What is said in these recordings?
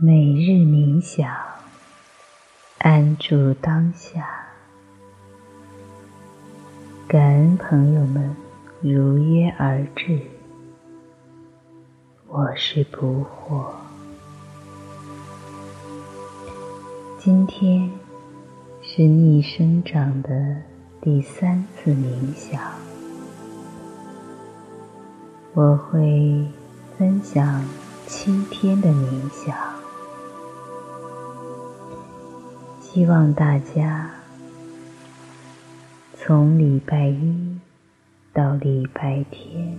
每日冥想，安住当下。感恩朋友们如约而至，我是不惑。今天是逆生长的第三次冥想，我会分享七天的冥想。希望大家从礼拜一到礼拜天，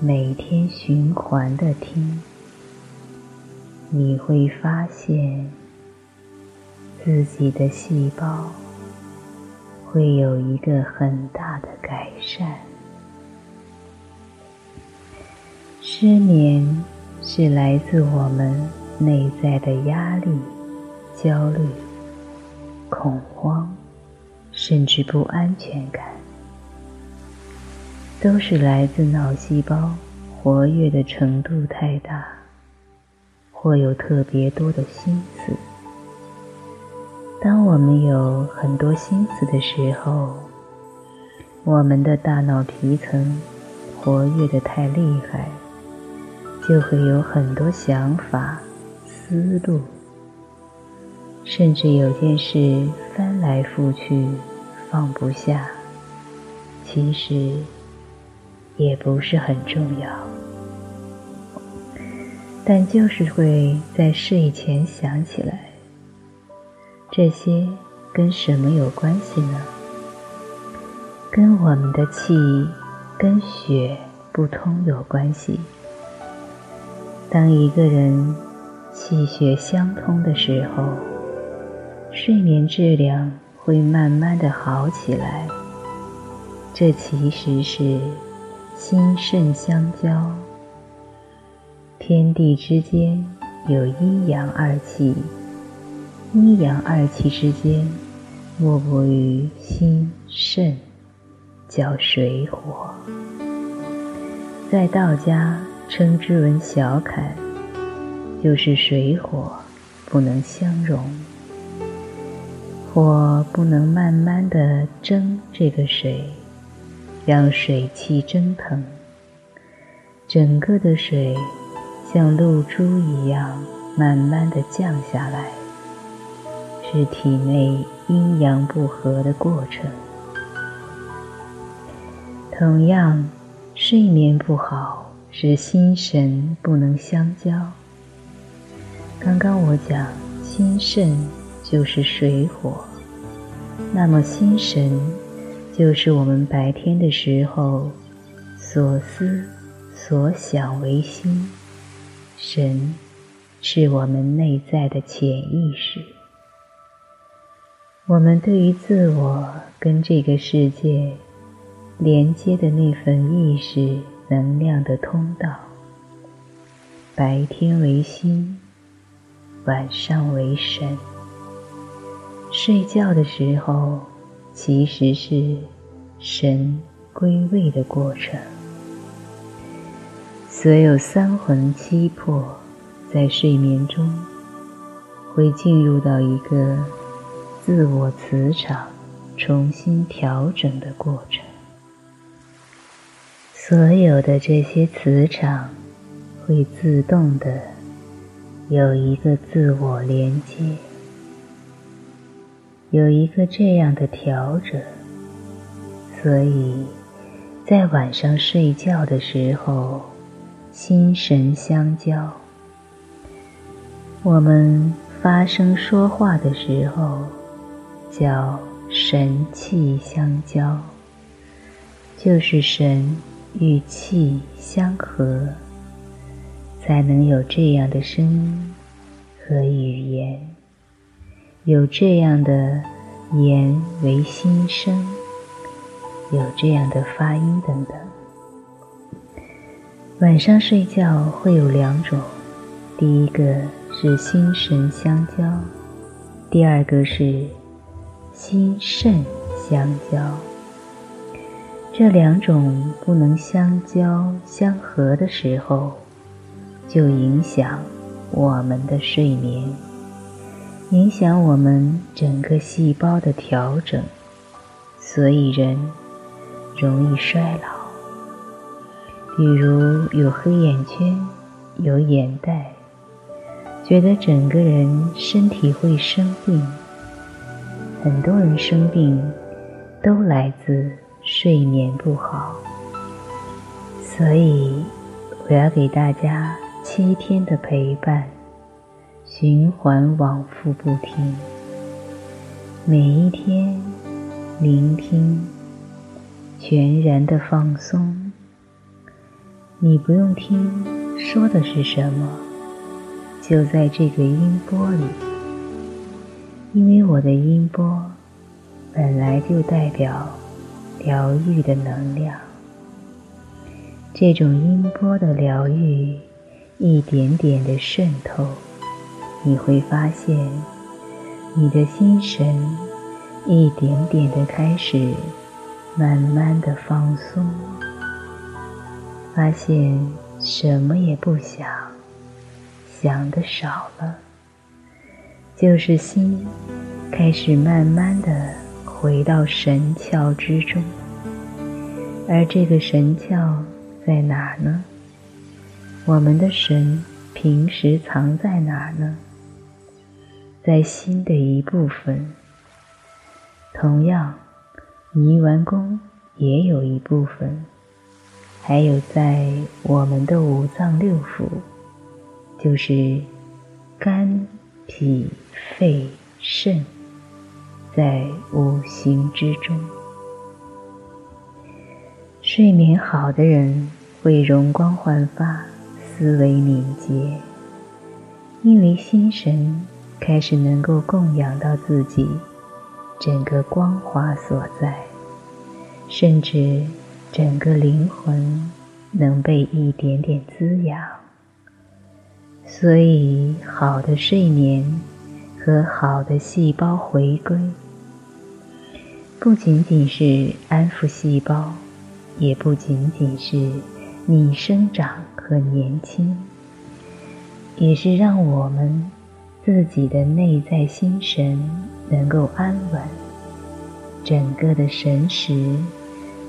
每天循环的听，你会发现自己的细胞会有一个很大的改善。失眠是来自我们内在的压力。焦虑、恐慌，甚至不安全感，都是来自脑细胞活跃的程度太大，或有特别多的心思。当我们有很多心思的时候，我们的大脑皮层活跃的太厉害，就会有很多想法、思路。甚至有件事翻来覆去放不下，其实也不是很重要，但就是会在睡前想起来。这些跟什么有关系呢？跟我们的气跟血不通有关系。当一个人气血相通的时候，睡眠质量会慢慢的好起来，这其实是心肾相交，天地之间有阴阳二气，阴阳二气之间莫过于心肾，叫水火，在道家称之为小坎，就是水火不能相容。火不能慢慢的蒸这个水，让水汽蒸腾，整个的水像露珠一样慢慢的降下来，是体内阴阳不和的过程。同样，睡眠不好是心神不能相交。刚刚我讲心肾。就是水火，那么心神就是我们白天的时候所思所想为心，神是我们内在的潜意识，我们对于自我跟这个世界连接的那份意识能量的通道。白天为心，晚上为神。睡觉的时候，其实是神归位的过程。所有三魂七魄在睡眠中会进入到一个自我磁场重新调整的过程。所有的这些磁场会自动的有一个自我连接。有一个这样的调整，所以在晚上睡觉的时候，心神相交。我们发声说话的时候，叫神气相交，就是神与气相合，才能有这样的声音和语言。有这样的言为心声，有这样的发音等等。晚上睡觉会有两种，第一个是心神相交，第二个是心肾相交。这两种不能相交相合的时候，就影响我们的睡眠，影响我们整个细胞的调整，所以人容易衰老。比如有黑眼圈、有眼袋，觉得整个人身体会生病。很多人生病都来自睡眠不好，所以我要给大家七天的陪伴，循环往复不停。每一天聆听，全然的放松。你不用听说的是什么，就在这个音波里。因为我的音波本来就代表疗愈的能量，这种音波的疗愈一点点的渗透，你会发现你的心神一点点的开始慢慢的放松，发现什么也不想，想的少了。就是心开始慢慢的回到神窍之中，而这个神窍在哪呢？我们的神平时藏在哪呢？在心的一部分。同样，泥丸宫也有一部分，还有在我们的五脏六腑，就是肝。脾、肺、肾，在五行之中。睡眠好的人会容光焕发，思维敏捷，因为心神开始能够供养到自己整个光华所在，甚至整个灵魂能被一点点滋养。所以，好的睡眠和好的细胞回归，不仅仅是安抚细胞，也不仅仅是你生长和年轻，也是让我们自己的内在心神能够安稳，整个的神识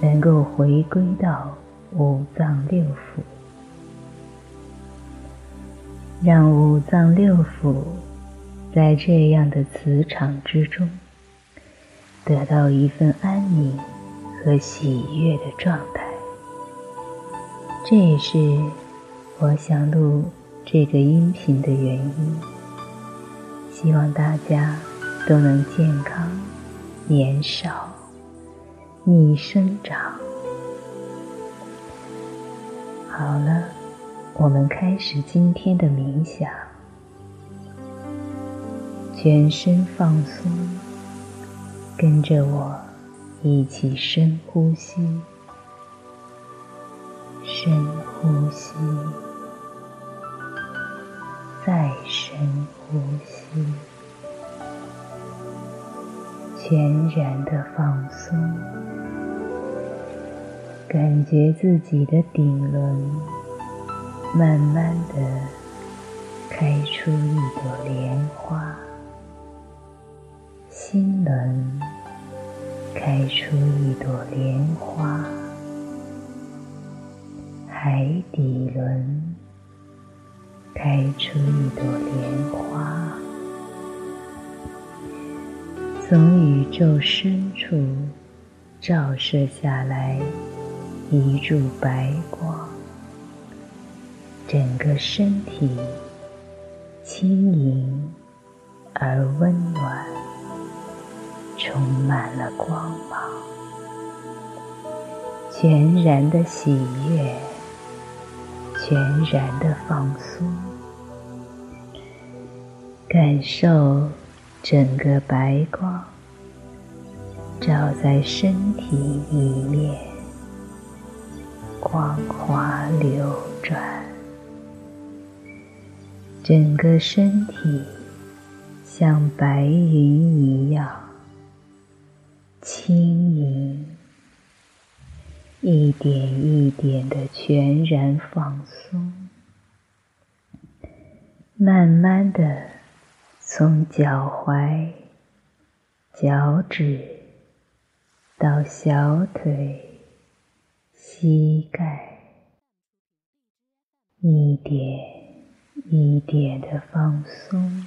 能够回归到五脏六腑。让五脏六腑在这样的磁场之中得到一份安宁和喜悦的状态，这也是我想录这个音频的原因。希望大家都能健康、年少、逆生长。好了。我们开始今天的冥想，全身放松，跟着我一起深呼吸，深呼吸，再深呼吸，全然的放松，感觉自己的顶轮。慢慢的开出一朵莲花，心轮开出一朵莲花，海底轮开出一朵莲花，从宇宙深处照射下来一柱白光。整个身体轻盈而温暖，充满了光芒，全然的喜悦，全然的放松，感受整个白光照在身体里面，光滑流转。整个身体像白云一样轻盈，一点一点的全然放松，慢慢的从脚踝、脚趾到小腿、膝盖，一点一点的放松，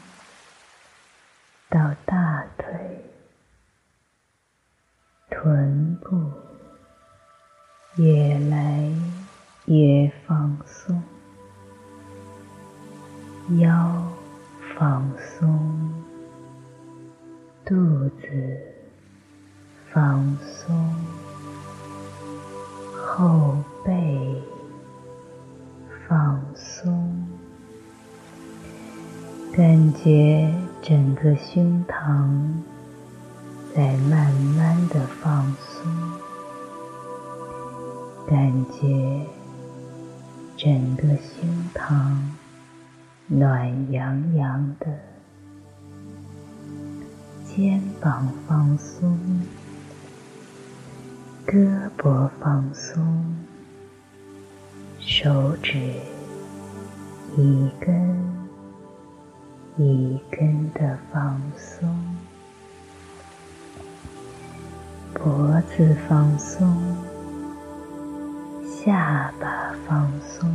到大腿、臀部，越来越放松。腰放松，肚子放松，后背放松，感觉整个胸膛在慢慢的放松，感觉整个胸膛。暖洋洋的，肩膀放松，胳膊放松，手指一根一根的放松，脖子放松，下巴放松。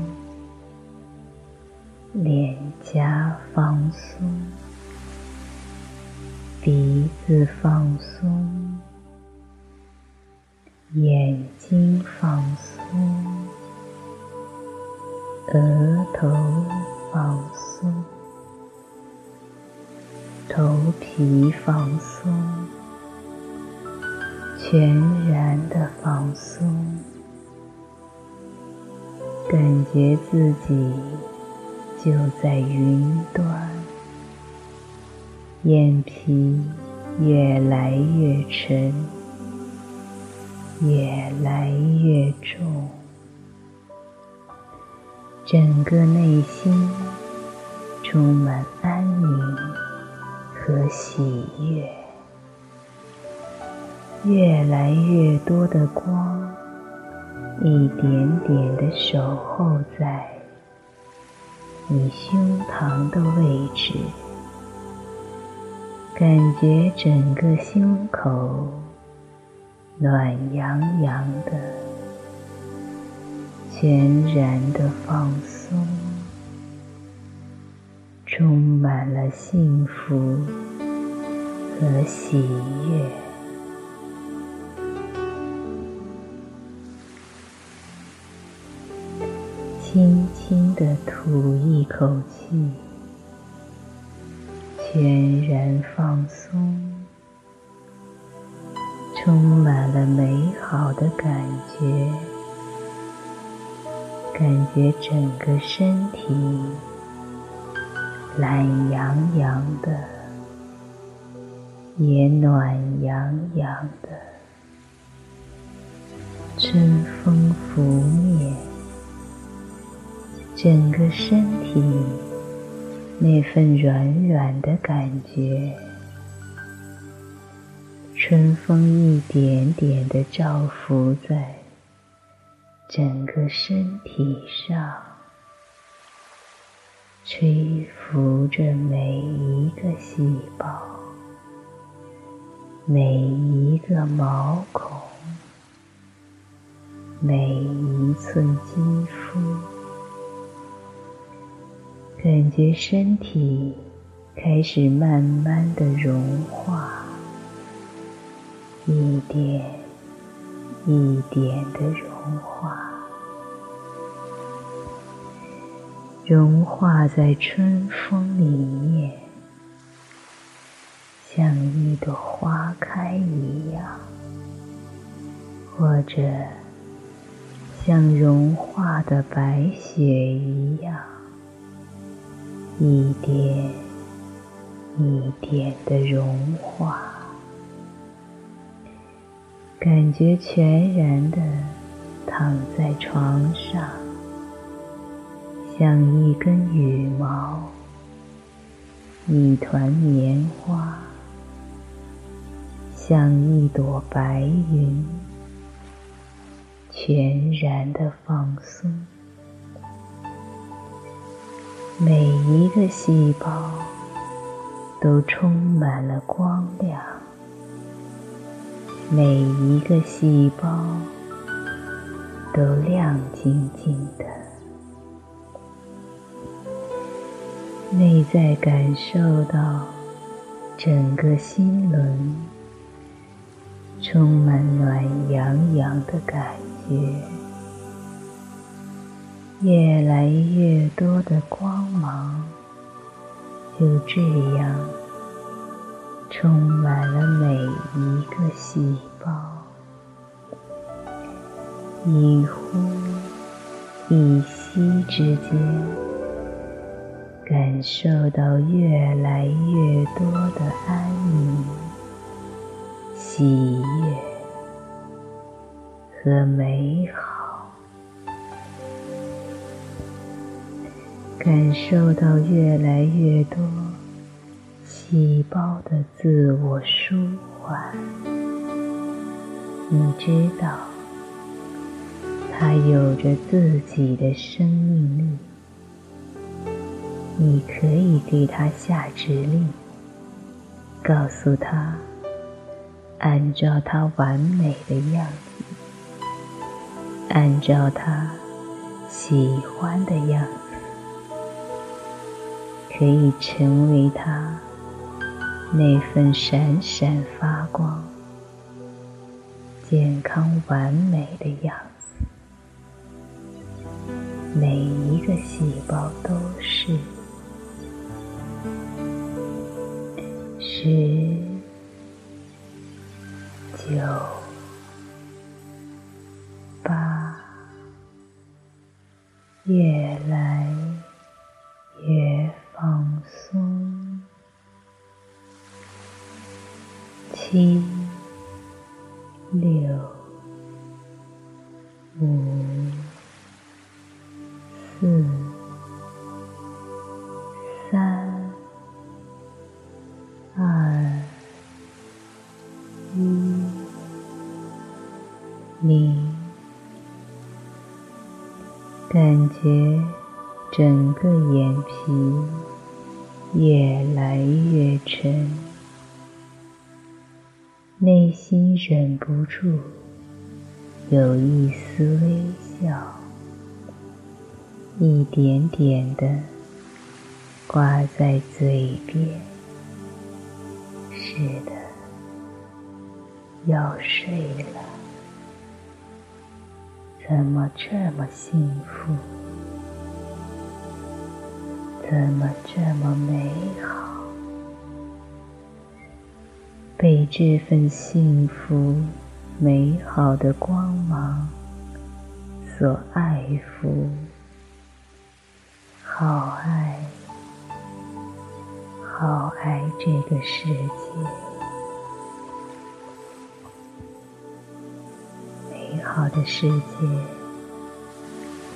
脸颊放松，鼻子放松，眼睛放松，额头放松，头皮放松，全然的放松，感觉自己。就在云端，眼皮越来越沉，越来越重，整个内心充满安宁和喜悦，越来越多的光，一点点的守候在。你胸膛的位置，感觉整个胸口暖洋洋的，全然的放松，充满了幸福和喜悦。轻轻地吐一口气，全然放松，充满了美好的感觉，感觉整个身体懒洋洋的，也暖洋洋的，春风拂面。整个身体那份软软的感觉，春风一点点的照拂在整个身体上，吹拂着每一个细胞、每一个毛孔、每一寸肌肤。感觉身体开始慢慢的融化，一点一点的融化，融化在春风里面，像一朵花开一样，或者像融化的白雪一样。一点一点的融化，感觉全然的躺在床上，像一根羽毛，一团棉花，像一朵白云，全然的放松。每一个细胞都充满了光亮，每一个细胞都亮晶晶的。内在感受到整个心轮充满暖洋洋的感觉，越来越多的光芒就这样充满了每一个细胞，一呼一吸之间。感受到越来越多的安宁、喜悦和美好，感受到越来越多细胞的自我舒缓。你知道，它有着自己的生命力。你可以给他下指令，告诉他，按照他完美的样子，按照他喜欢的样子，可以成为他那份闪闪发光、健康完美的样子。每一个细胞都是。十、九、八，越来六、五、四。三、二、一，你感觉整个眼皮越来越沉，内心忍不住有一丝微笑，一点点的挂在嘴边。是的，要睡了。怎么这么幸福？怎么这么美好？被这份幸福、美好的光芒所爱抚，好爱，好爱这个世界。美好的世界，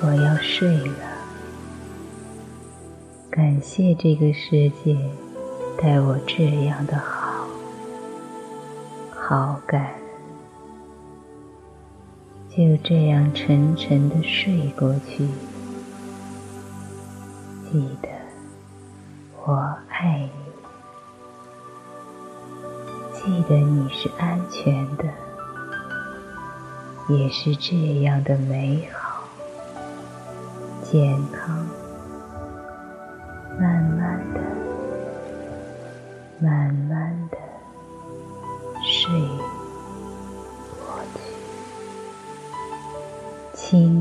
我要睡了。感谢这个世界待我这样的好，好感就这样沉沉的睡过去。记得，我爱你。记得你是安全的。也是这样的美好、健康，慢慢的、慢慢轻